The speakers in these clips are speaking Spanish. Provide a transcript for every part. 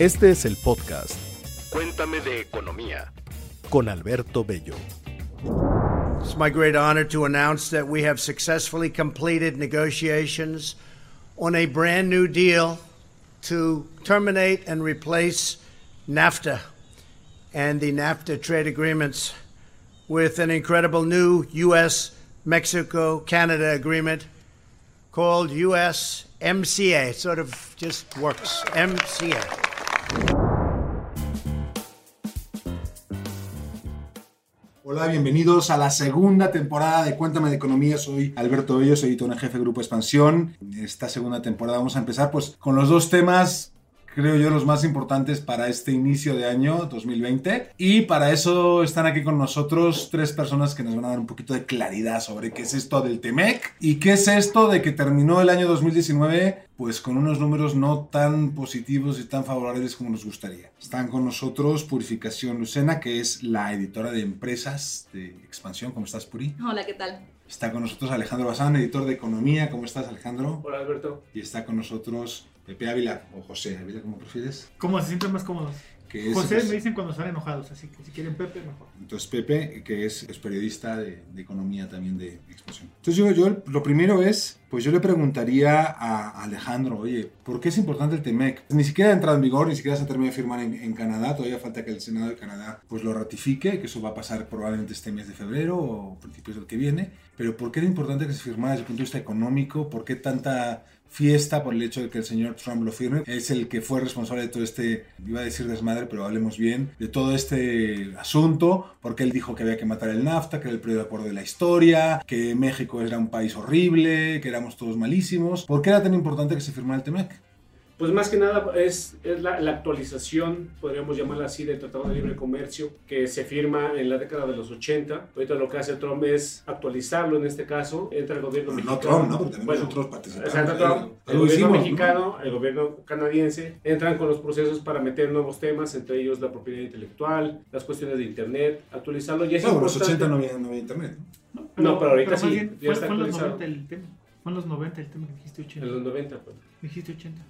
Este es el podcast Cuéntame de economía con Alberto Bello. It's my great honor to announce that we have successfully completed negotiations on a brand new deal to terminate and replace NAFTA and the NAFTA trade agreements with an incredible new U.S. Mexico Canada agreement called USMCA. It sort of just works. MCA. Hola, bienvenidos a la segunda temporada de Cuéntame de Economía. Soy Alberto Bello, soy editor en jefe Grupo Expansión. Esta segunda temporada vamos a empezar pues con los dos temas creo yo, los más importantes para este inicio de año 2020. Y para eso están aquí con nosotros tres personas que nos van a dar un poquito de claridad sobre qué es esto del TEMEC y qué es esto de que terminó el año 2019 pues con unos números no tan positivos y tan favorables como nos gustaría. Están con nosotros Purificación Lucena, que es la editora de empresas de expansión. ¿Cómo estás, Puri? Hola, ¿qué tal? Está con nosotros Alejandro Bazán, editor de economía. ¿Cómo estás, Alejandro? Hola, Alberto. Y está con nosotros Pepe Ávila o José Ávila, ¿cómo prefieres? ¿Cómo se sienten más cómodos? Que es, José pues, me dicen cuando están enojados, así que si quieren Pepe, mejor. Entonces Pepe, que es, es periodista de, de economía también de expansión. Entonces yo, yo lo primero es, pues yo le preguntaría a Alejandro, oye, ¿por qué es importante el TEMEC? Ni siquiera ha entrado en vigor, ni siquiera se ha terminado de firmar en, en Canadá, todavía falta que el Senado de Canadá pues lo ratifique, que eso va a pasar probablemente este mes de febrero o principios del que viene, pero ¿por qué era importante que se firmara desde el punto de vista económico? ¿Por qué tanta fiesta por el hecho de que el señor Trump lo firme. Es el que fue responsable de todo este, iba a decir desmadre, pero hablemos bien, de todo este asunto, porque él dijo que había que matar el NAFTA, que era el peor acuerdo de la historia, que México era un país horrible, que éramos todos malísimos. ¿Por qué era tan importante que se firmara el TEMEC? Pues más que nada es, es la, la, actualización, podríamos llamarla así, del Tratado de Libre Comercio que se firma en la década de los 80. Ahorita lo que hace Trump es actualizarlo en este caso. Entra el gobierno no mexicano. Trump, ¿no? Porque también Bueno, nosotros participamos. Exacto, Trump, el gobierno hicimos, ¿no? mexicano, el gobierno canadiense, entran con los procesos para meter nuevos temas, entre ellos la propiedad intelectual, las cuestiones de Internet, actualizarlo. Y es Claro, en los importante- 80 no había, no había internet. ¿no? No, pero ahorita sí, bien, ya fue, está fue en los actualizado. 90 el tema. Fue en los 90 el tema que dijiste 80. En los 90, pues. Dijiste 80.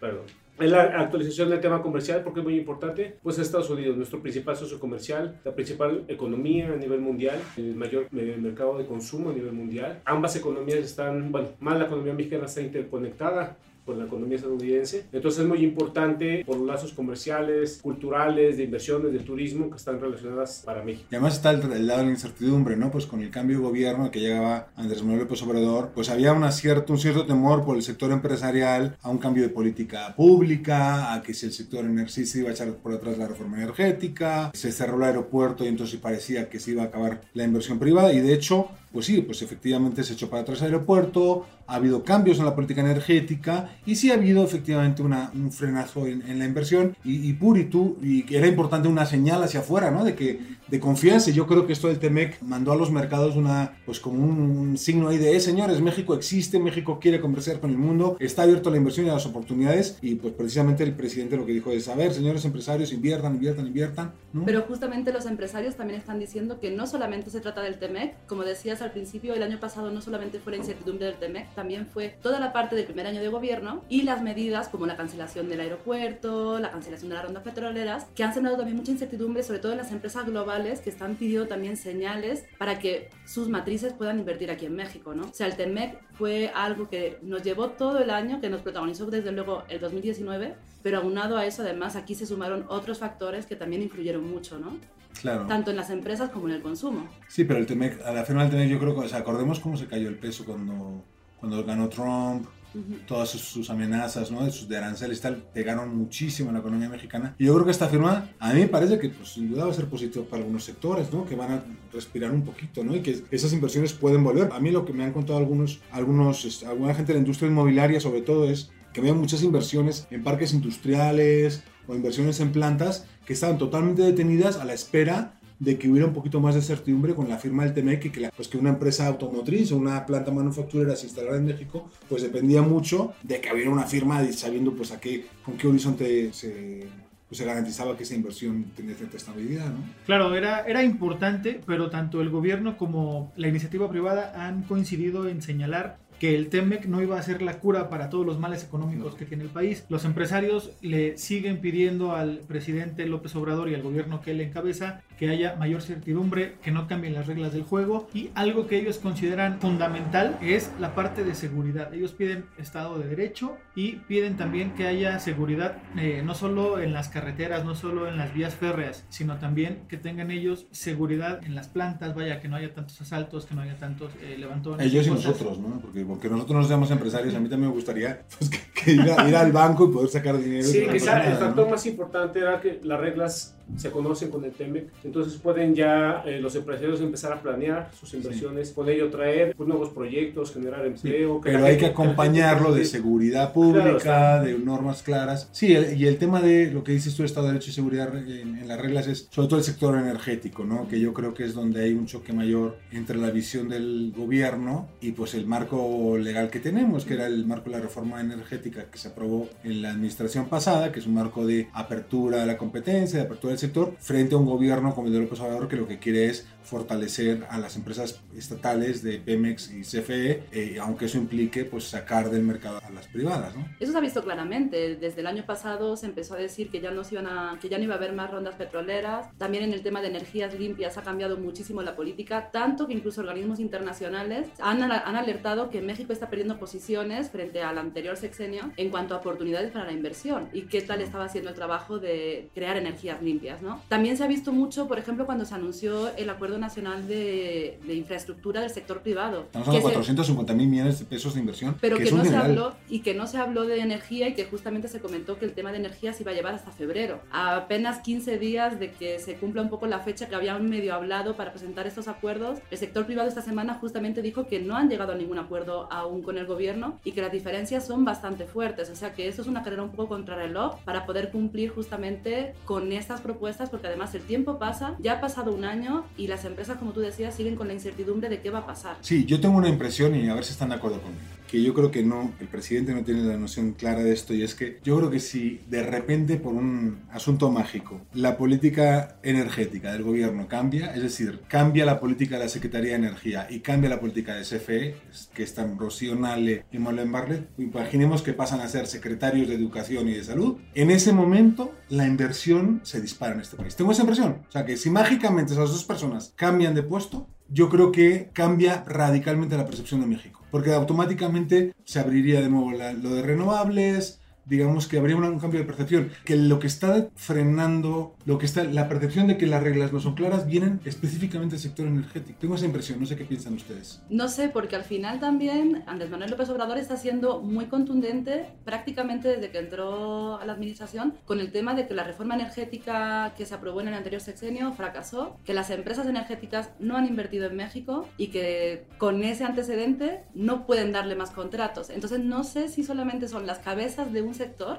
Perdón. Es la actualización del tema comercial porque es muy importante. Pues Estados Unidos, nuestro principal socio comercial, la principal economía a nivel mundial, el mayor mercado de consumo a nivel mundial. Ambas economías están, bueno, más la economía mexicana está interconectada con la economía estadounidense. Entonces es muy importante por los lazos comerciales, culturales, de inversiones, de turismo que están relacionadas para México. Y además está el, el lado de la incertidumbre, ¿no? Pues con el cambio de gobierno que llegaba Andrés Manuel López Obrador, pues había una cierto, un cierto temor por el sector empresarial a un cambio de política pública, a que si el sector energético se iba a echar por atrás la reforma energética, se cerró el aeropuerto y entonces parecía que se iba a acabar la inversión privada y de hecho, pues sí, pues efectivamente se echó para atrás el aeropuerto, ha habido cambios en la política energética y sí ha habido efectivamente una, un frenazo en, en la inversión y, y Puri, tú, y era importante una señal hacia afuera, ¿no? De que de confianza. Yo creo que esto del TEMEC mandó a los mercados una, pues como un, un signo ahí de, eh, señores, México existe, México quiere conversar con el mundo, está abierto a la inversión y a las oportunidades. Y pues precisamente el presidente lo que dijo es, a ver, señores empresarios, inviertan, inviertan, inviertan. ¿no? Pero justamente los empresarios también están diciendo que no solamente se trata del TEMEC, como decías al principio, el año pasado no solamente fue la incertidumbre del TEMEC, también fue toda la parte del primer año de gobierno y las medidas como la cancelación del aeropuerto, la cancelación de las rondas petroleras, que han sembrado también mucha incertidumbre, sobre todo en las empresas globales que están pidiendo también señales para que sus matrices puedan invertir aquí en México, ¿no? O sea, el TEMEC fue algo que nos llevó todo el año, que nos protagonizó desde luego el 2019, pero aunado a eso, además, aquí se sumaron otros factores que también influyeron mucho, ¿no? Claro. Tanto en las empresas como en el consumo. Sí, pero el TEMEC, a la final del TEMEC yo creo que, o sea, acordemos cómo se cayó el peso cuando, cuando ganó Trump, Ujú. todas sus, sus amenazas, ¿no? De, sus, de aranceles y tal, pegaron muchísimo en la economía mexicana. Y yo creo que esta firma, a mí me parece que pues, sin duda va a ser positivo para algunos sectores, ¿no? Que van a respirar un poquito, ¿no? Y que esas inversiones pueden volver. A mí lo que me han contado algunos, algunos este, alguna gente de la industria inmobiliaria, sobre todo, es que había muchas inversiones en parques industriales o inversiones en plantas que estaban totalmente detenidas a la espera de que hubiera un poquito más de certidumbre con la firma del TEMEC y que, la- pues que una empresa automotriz o una planta manufacturera se instalara en México, pues dependía mucho de que hubiera una firma y sabiendo pues a qué, con qué horizonte se, pues, se garantizaba que esa inversión tenía cierta estabilidad, ¿no? Claro, era, era importante, pero tanto el gobierno como la iniciativa privada han coincidido en señalar que el TEMEC no iba a ser la cura para todos los males económicos que tiene el país. Los empresarios le siguen pidiendo al presidente López Obrador y al gobierno que él encabeza que haya mayor certidumbre, que no cambien las reglas del juego y algo que ellos consideran fundamental es la parte de seguridad. Ellos piden Estado de Derecho y piden también que haya seguridad eh, no solo en las carreteras, no solo en las vías férreas, sino también que tengan ellos seguridad en las plantas, vaya, que no haya tantos asaltos, que no haya tantos eh, levantones. Ellos y cosas. nosotros, ¿no? Porque, porque nosotros nos llamamos empresarios, a mí también me gustaría pues, que, que ir, a- ir al banco y poder sacar dinero. Sí, no quizá el factor ¿no? más importante era que las reglas se conocen con el TEMEC, entonces pueden ya eh, los empresarios empezar a planear sus inversiones, con ello traer pues, nuevos proyectos, generar empleo. que Pero hay gente- que acompañarlo de Sí. seguridad Claro, pública, está. de normas claras. Sí, el- y el tema de lo que dices tú, Estado de Derecho y seguridad en, en las reglas es sobre todo el sector energético, ¿no? Que yo creo que es donde hay un choque mayor entre la visión del gobierno y pues el marco legal que tenemos, que era el marco de la reforma energética que se aprobó en la administración pasada, que es un marco de apertura de la competencia, de apertura del sector, frente a un gobierno como el de López Obrador que lo que quiere es fortalecer a las empresas estatales de Pemex y CFE, eh, aunque eso implique pues sacar del mercado a las privadas, ¿no? Eso se ha visto claramente. Desde el año pasado se empezó a decir que ya no, se iban a, que ya no iba a haber más rondas petroleras. También en el tema de energías limpias ha cambiado muchísimo la política, tanto que incluso organismos internacionales han, han alertado que México está perdiendo posiciones frente al anterior sexenio en cuanto a oportunidades para la inversión y qué tal estaba haciendo el trabajo de crear energías limpias. ¿No? También se ha visto mucho, por ejemplo, cuando se anunció el Acuerdo Nacional de, de Infraestructura del Sector Privado. Estamos hablando de que se- 450 mil millones de pesos de inversión, pero que, que, no se habló y que no se habló de energía y que justamente se comentó que el tema de energía se iba a llevar hasta febrero. A apenas 15 días de que se cumpla un poco la fecha que habían medio hablado para presentar estos acuerdos, el sector privado esta semana justamente dijo que no han llegado a ningún acuerdo aún con el gobierno y que las diferencias son bastante fuertes. O sea que esto es una carrera un poco contrarreloj para poder cumplir justamente con estas propuestas porque además el tiempo pasa, ya ha pasado un año y las empresas, como tú decías, siguen con la incertidumbre de qué va a pasar. Sí, yo tengo una impresión y a ver si están de acuerdo conmigo. Que yo creo que no, el presidente no tiene la noción clara de esto y es que yo creo que si de repente por un asunto mágico la política energética del gobierno cambia, es decir, cambia la política de la Secretaría de Energía y cambia la política de CFE, que están Rocío Nale y Marlene Barlet, imaginemos que pasan a ser secretarios de Educación y de Salud, en ese momento la inversión se dispara en este país. Tengo esa impresión. O sea, que si mágicamente esas dos personas cambian de puesto, yo creo que cambia radicalmente la percepción de México. Porque automáticamente se abriría de nuevo la- lo de renovables, digamos que habría un cambio de percepción. Que lo que está frenando, lo que está, la percepción de que las reglas no son claras, vienen específicamente del sector energético. Tengo esa impresión, no sé qué piensan ustedes. No sé, porque al final también Andrés Manuel López Obrador está siendo muy contundente prácticamente desde que entró a la administración con el tema de que la reforma energética que se aprobó en el anterior sexenio fracasó, que las empresas energéticas no han invertido en México y que con ese antecedente no pueden darle más contratos. Entonces no sé si solamente son las cabezas de un sector,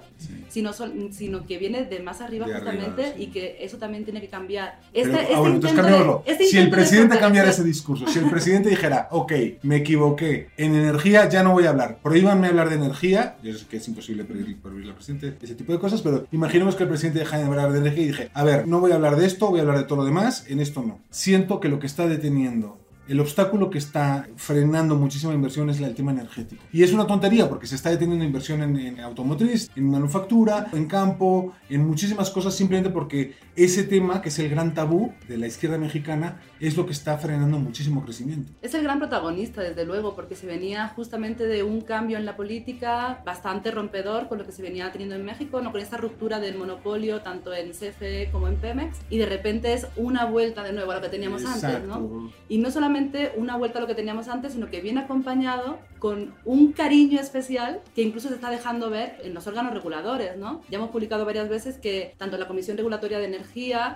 sino, son- sino que viene de más arriba De arriba, justamente sí. y que eso también tiene que cambiar. Pero, Este- ah, este intento de- este si el presidente cambiara ese discurso, si el presidente dijera, ok, me equivoqué, en energía ya no voy a hablar, prohíbanme hablar de energía, yo sé que es imposible prohibir, prohibir al presidente ese tipo de cosas, pero imaginemos que el presidente deja de hablar de energía y dije, a ver, no voy a hablar de esto, voy a hablar de todo lo demás, en esto no. Siento que lo que está deteniendo el obstáculo que está frenando muchísima inversión es el tema energético. Y es una tontería porque se está deteniendo inversión en, en automotriz, en manufactura, en campo, en muchísimas cosas simplemente porque ese tema, que es el gran tabú de la izquierda mexicana, es lo que está frenando muchísimo crecimiento. Es el gran protagonista, desde luego, porque se venía justamente de un cambio en la política bastante rompedor con lo que se venía teniendo en México, ¿no? con esta ruptura del monopolio tanto en CFE como en Pemex, y de repente es una vuelta de nuevo a lo que teníamos antes, ¿no? Y no solamente una vuelta a lo que teníamos antes, sino que viene acompañado con un cariño especial que incluso se está dejando ver en los órganos reguladores, ¿no? Ya hemos publicado varias veces que tanto la Comisión Regulatoria de Energía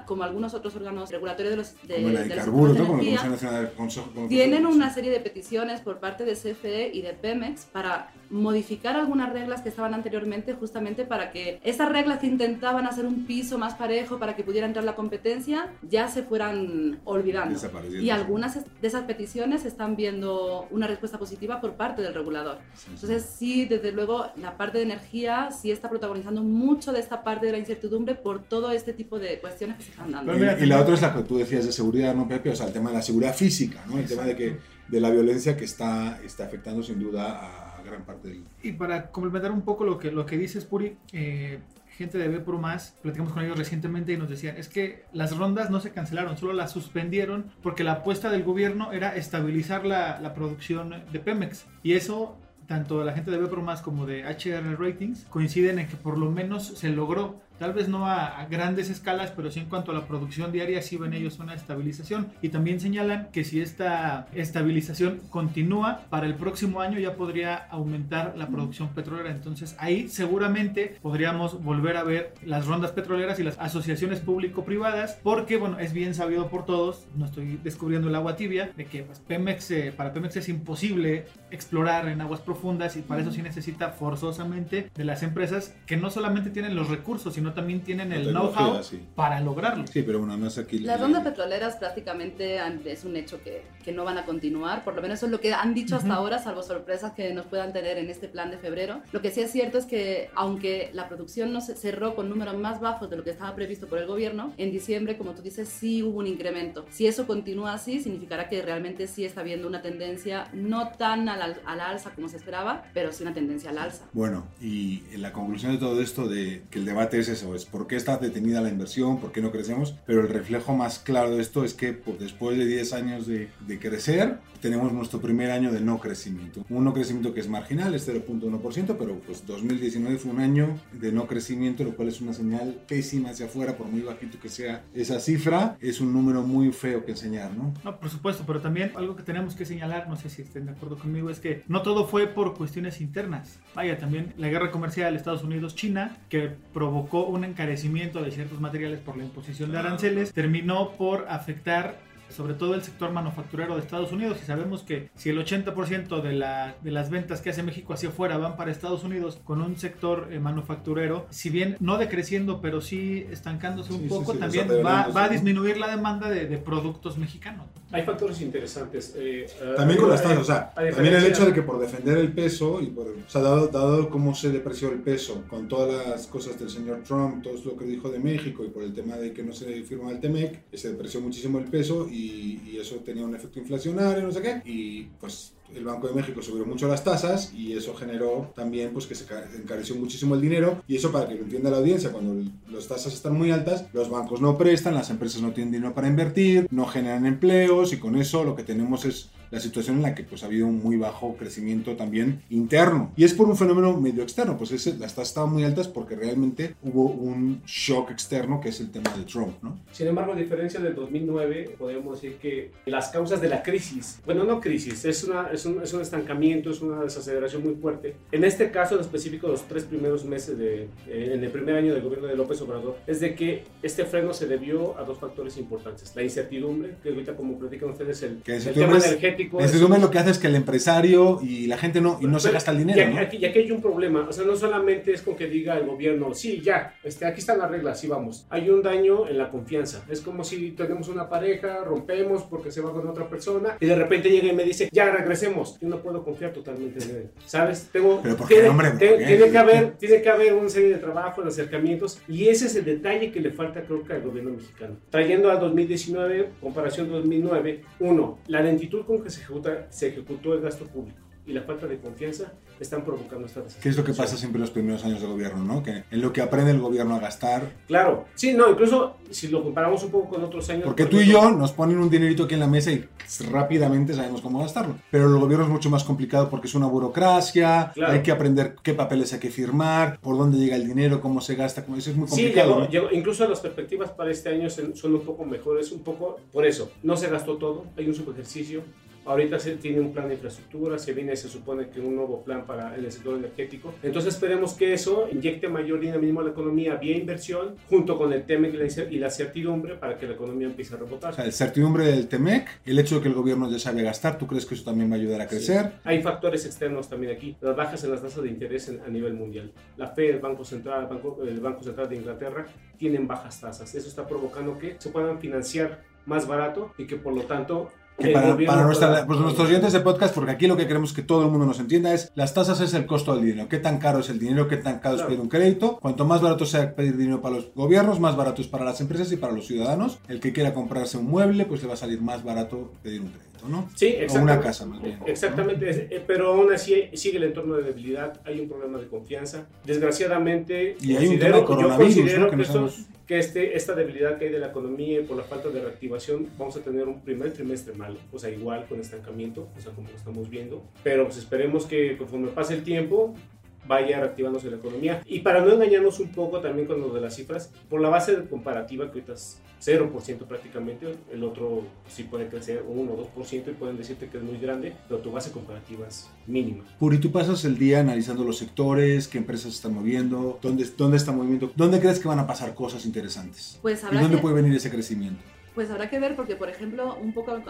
como algunos otros órganos regulatorios de los de, Como la de del de ¿no? Como la energía, Nacional de Consejo. como tienen Consejo- una serie de peticiones por parte de CFE y de Pemex para modificar algunas reglas que estaban anteriormente justamente para que esas reglas que intentaban hacer un piso más parejo para que pudiera entrar la competencia ya se fueran olvidando. Y sí. algunas de esas peticiones están viendo una respuesta positiva por parte del regulador. Entonces sí, desde luego la parte de energía sí está protagonizando mucho de esta parte de la incertidumbre por todo este tipo de cuestiones que se están dando. Pero mira, y, y la otra es la que tú decías de seguridad, ¿no, Pepe? O sea, el tema de la seguridad física, ¿no? El tema de que de la violencia que está, está afectando sin duda a gran parte del... Y para complementar un poco lo que, lo que dices, Puri, eh, gente de B Pro Más, platicamos con ellos recientemente y nos decían, es que las rondas no se cancelaron, solo las suspendieron porque la apuesta del gobierno era estabilizar la, la producción de Pemex. Y eso tanto la gente de B Pro Más como de HR Ratings coinciden en que por lo menos se logró Tal vez no a, grandes escalas, pero sí en cuanto a la producción diaria, sí ven ellos una estabilización. Y también señalan que si esta estabilización continúa, para el próximo año ya podría aumentar la producción petrolera. Entonces ahí seguramente podríamos volver a ver las rondas petroleras y las asociaciones público-privadas, porque bueno, es bien sabido por todos, no estoy descubriendo el agua tibia, de que pues, Pemex, eh, para Pemex es imposible explorar en aguas profundas y para eso sí necesita forzosamente de las empresas que no solamente tienen los recursos, sino también tienen el know-how para lograrlo. Sí, pero bueno, más aquí... Las rondas petroleras prácticamente es un hecho que, que, no van a continuar, por lo menos eso es lo que han dicho hasta ahora, salvo sorpresas que nos puedan tener en este plan de febrero. Lo que sí es cierto es que aunque la producción no se cerró con números más bajos de lo que estaba previsto por el gobierno, en diciembre, como tú dices, sí hubo un incremento. Si eso continúa así, significará que realmente sí está habiendo una tendencia no tan a la, a la alza como se esperaba, pero sí una tendencia al alza. Bueno, y la conclusión de todo esto, de que el debate es eso, es por qué está detenida la inversión, por qué no crecemos, pero el reflejo más claro de esto es que pues, después de 10 años de, de, crecer, tenemos nuestro primer año de no crecimiento. Un no crecimiento que es marginal, es 0.1%, pero pues 2019 fue un año de no crecimiento, lo cual es una señal pésima hacia afuera, por muy bajito que sea esa cifra, es un número muy feo que enseñar, ¿no? No, por supuesto, pero también algo que tenemos que señalar, no sé si estén de acuerdo conmigo, es que no todo fue por cuestiones internas. Vaya, también la guerra comercial Estados Unidos-China, que provocó un encarecimiento de ciertos materiales por la imposición de aranceles, terminó por afectar sobre todo el sector manufacturero de Estados Unidos. Y sabemos que si el 80% de, la, de las ventas que hace México hacia afuera van para Estados Unidos con un sector eh, manufacturero, si bien no decreciendo, pero sí estancándose un poco, también va, va, a disminuir la demanda de, de productos mexicanos. Hay factores interesantes. Eh, también con las tasas, o sea, también el hecho de que por defender el peso, y por, o sea, dado, dado cómo se depreció el peso, con todas las cosas del señor Trump, todo lo que dijo de México y por el tema de que no se firma el TEMEC, se depreció muchísimo el peso y, y eso tenía un efecto inflacionario, no sé qué, y pues el Banco de México subió mucho las tasas y eso generó también pues que se encareció muchísimo el dinero. Y eso para que lo entienda la audiencia, cuando las tasas están muy altas, los bancos no prestan, las empresas no tienen dinero para invertir, no generan empleos y con eso lo que tenemos es la situación en la que pues ha habido un muy bajo crecimiento también interno. Y es por un fenómeno medio externo, pues las tasas estaban muy altas porque realmente hubo un shock externo que es el tema de Trump, ¿no? Sin embargo, a diferencia del 2009, podemos decir que las causas de la crisis, bueno, no crisis, es, una, es, un, es un estancamiento, es una desaceleración muy fuerte. En este caso en específico, los tres primeros meses de, eh, en el primer año del gobierno de López Obrador, es de que este freno se debió a dos factores importantes. La incertidumbre, que ahorita como platican ustedes, el, el tema energético. La incertidumbre lo que hace es que el empresario y la gente no, y no se gasta el dinero. Y aquí, aquí, aquí, hay un problema, o sea, no solamente es con que diga el gobierno, sí, ya, este, aquí están las reglas, sí vamos. Hay un daño en la confianza. Es como si tenemos una pareja, rompemos porque se va con otra persona y de repente llega y me dice, ya regresemos. Yo no puedo confiar totalmente en él. ¿Sabes? Tengo, Pero porque, tiene, hombre, te, tiene, que haber, tiene que haber una serie de trabajos, de acercamientos y ese es el detalle que le falta creo que al gobierno mexicano. Trayendo a 2019, comparación 2009, uno, la lentitud con que se ejecuta, se ejecutó el gasto público y la falta de confianza están provocando esta ¿Qué es lo que pasa siempre en los primeros años de gobierno, no? Que en lo que aprende el gobierno a gastar. Claro, sí, no, incluso si lo comparamos un poco con otros años. Porque tú y yo nos ponen un dinerito aquí en la mesa y rápidamente sabemos cómo gastarlo. Pero el gobierno es mucho más complicado porque es una burocracia, claro. hay que aprender qué papeles hay que firmar, por dónde llega el dinero, cómo se gasta, como eso es muy complicado. Sí, llegó, ¿no? llegó, incluso las perspectivas para este año son un poco mejores, un poco por eso. No se gastó todo, hay un subejercicio, Ahorita se tiene un plan de infraestructura, se viene, se supone que un nuevo plan para el sector energético. Entonces esperemos que eso inyecte mayor dinamismo a la economía vía inversión, junto con el TEMEC y la certidumbre para que la economía empiece a rebotar. O sea, el certidumbre del TEMEC, el hecho de que el gobierno ya sabe gastar, ¿tú crees que eso también va a ayudar a crecer? Sí. Hay factores externos también aquí, las bajas en las tasas de interés a nivel mundial. La FED, el Banco Central, el Banco, el Banco Central de Inglaterra tienen bajas tasas. Eso está provocando que se puedan financiar más barato y que por lo tanto Que para, para nuestra, pues nuestros oyentes de podcast, porque aquí lo que queremos que todo el mundo nos entienda es las tasas es el costo del dinero. ¿Qué tan caro es el dinero? ¿Qué tan caro es pedir un crédito? Cuanto más barato sea pedir dinero para los gobiernos, más barato es para las empresas y para los ciudadanos. El que quiera comprarse un mueble, pues le va a salir más barato pedir un crédito, ¿no? Sí, exactamente. O una casa, más bien. Exactamente, eh, pero aún así sigue el entorno de debilidad, hay un problema de confianza. Desgraciadamente, Y hay un tema de yo coronavirus, considero ¿no? Que que. Que este, esta debilidad que hay de la economía y por la falta de reactivación, vamos a tener un primer trimestre malo, o sea, igual con estancamiento, o sea, como lo estamos viendo. Pero pues esperemos que conforme pase el tiempo, vaya reactivándose la economía. Y para no engañarnos un poco también con lo de las cifras, por la base de comparativa, que ahorita es 0% prácticamente, el otro sí puede crecer 1 o 2% y pueden decirte que es muy grande, pero tu base comparativa es mínima. Puri, tú pasas el día analizando los sectores, qué empresas están moviendo, dónde, dónde está moviendo, dónde crees que van a pasar cosas interesantes. Pues ¿Y dónde que- puede venir ese crecimiento? Pues habrá que ver porque, por ejemplo, un poco al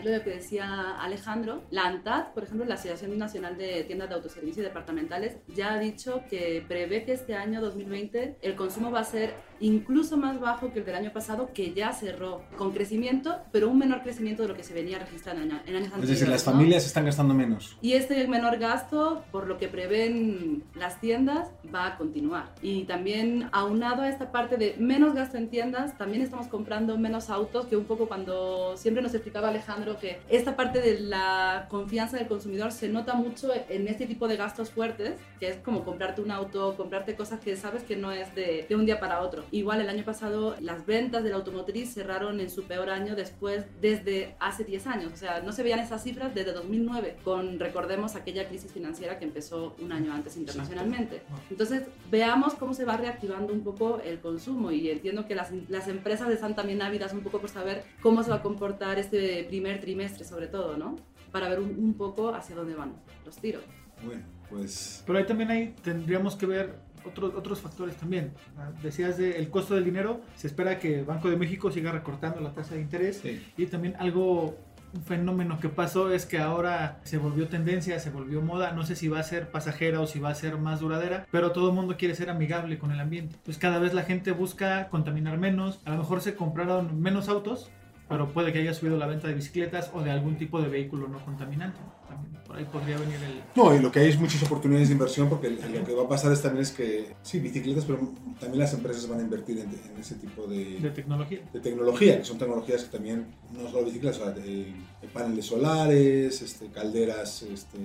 hilo de lo que decía Alejandro, la ANTAD, por ejemplo, la Asociación Nacional de Tiendas de Autoservicio y Departamentales, ya ha dicho que prevé que este año 2020 el consumo va a ser incluso más bajo que el del año pasado, que ya cerró con crecimiento, pero un menor crecimiento de lo que se venía registrando en, año- en años Es anteriores. decir, las ¿no? familias están gastando menos. Y este menor gasto, por lo que prevén las tiendas, va a continuar. Y también aunado a esta parte de menos gasto en tiendas, también estamos comprando menos autos, que un poco cuando siempre nos explicaba Alejandro que esta parte de la confianza del consumidor se nota mucho en este tipo de gastos fuertes, que es como comprarte un auto, comprarte cosas que sabes que no es de, de un día para otro. Igual el año pasado las ventas de la automotriz cerraron en su peor año después desde hace 10 años. O sea, no se veían esas cifras desde 2009, con, recordemos, aquella crisis financiera que empezó un año antes internacionalmente. Entonces, veamos cómo se va reactivando un poco el consumo y entiendo que las, las empresas están también ávidas un poco por saber cómo se va a comportar este primer trimestre, sobre todo, ¿no? Para ver un, un poco hacia dónde van los tiros. Bueno, pues Pero ahí también ahí tendríamos que ver otros, otros factores también. Ah, Decías de el costo del dinero, se espera que Banco de México siga recortando la tasa de interés sí. y también algo, un fenómeno que pasó es que ahora se volvió tendencia, se volvió moda, no sé si va a ser pasajera o si va a ser más duradera, pero todo el mundo quiere ser amigable con el ambiente. Pues cada vez la gente busca contaminar menos, a lo mejor se compraron menos autos, pero puede que haya subido la venta de bicicletas o de algún tipo de vehículo no contaminante. También por ahí podría venir el... No, y lo que hay es muchas oportunidades de inversión porque lo que va a pasar es también es que, sí, bicicletas, pero también las empresas van a invertir en, en ese tipo de, de tecnología. de tecnología, que son tecnologías que también, no solo bicicletas, o sea, de- de paneles solares, este, calderas este,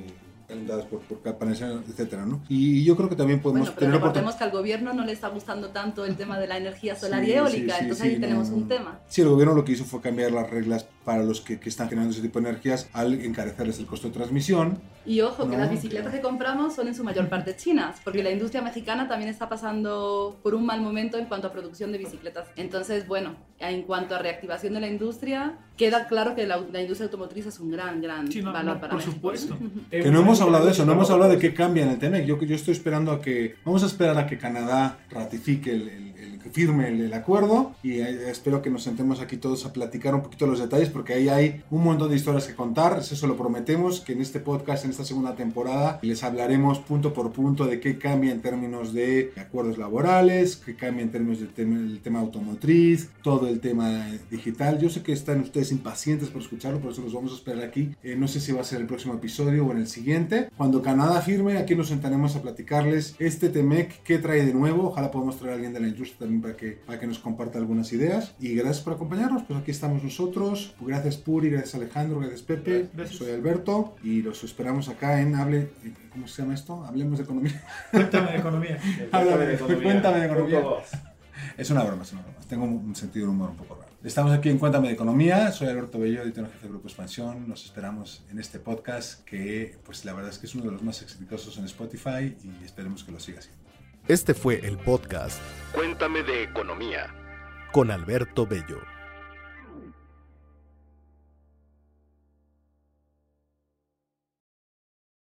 por, por etcétera, ¿no? Y yo creo que también podemos Bueno, pero tener recordemos que al gobierno no le está gustando tanto el tema de la energía solar Sí, y eólica, sí, sí, entonces ahí tenemos no. un tema. Sí, el gobierno lo que hizo fue cambiar las reglas para los que, que están generando ese tipo de energías al encarecerles el costo de transmisión. Y ojo, que No, las bicicletas que compramos son en su mayor parte chinas, porque la industria mexicana también está pasando por un mal momento en cuanto a producción de bicicletas. Entonces, bueno, en cuanto a reactivación de la industria, queda claro que la, la industria automotriz es un gran, gran Sí, no, valor no, para por México. supuesto. Que no hemos hablado de eso, no hemos hablado de qué cambia en el TEMEC. Yo, yo estoy esperando a que, vamos a esperar a que Canadá ratifique el, el- el- que firme el, el acuerdo y eh, espero que nos sentemos aquí todos a platicar un poquito los detalles porque ahí hay un montón de historias que contar, eso lo prometemos, que en este podcast, en esta segunda temporada, les hablaremos punto por punto de qué cambia en términos de acuerdos laborales, qué cambia en términos del tema, automotriz, todo el tema digital. Yo sé que están ustedes impacientes por escucharlo, por eso los vamos a esperar aquí. Eh, no sé si va a ser el próximo episodio o en el siguiente. Cuando Canadá firme, aquí nos sentaremos a platicarles este TEMEC, qué trae de nuevo. Ojalá podamos traer a alguien de la industria también para que, para que nos comparta algunas ideas. Y gracias por acompañarnos, pues aquí estamos nosotros. Gracias Puri, gracias Alejandro, gracias Pepe. Gracias. Soy Alberto y los esperamos acá en Hable, ¿cómo se llama esto? Hablemos de economía. Cuéntame de economía. Háblame de economía. Cuéntame de economía. Es una broma, es una broma. Tengo un sentido del humor un poco raro. Estamos aquí en Cuéntame de Economía. Soy Alberto Bello, editor en jefe de Grupo Expansión. Nos esperamos en este podcast que, pues la verdad es que es uno de los más exitosos en Spotify y esperemos que lo siga siendo. Este fue el podcast Cuéntame de economía. con Alberto Bello.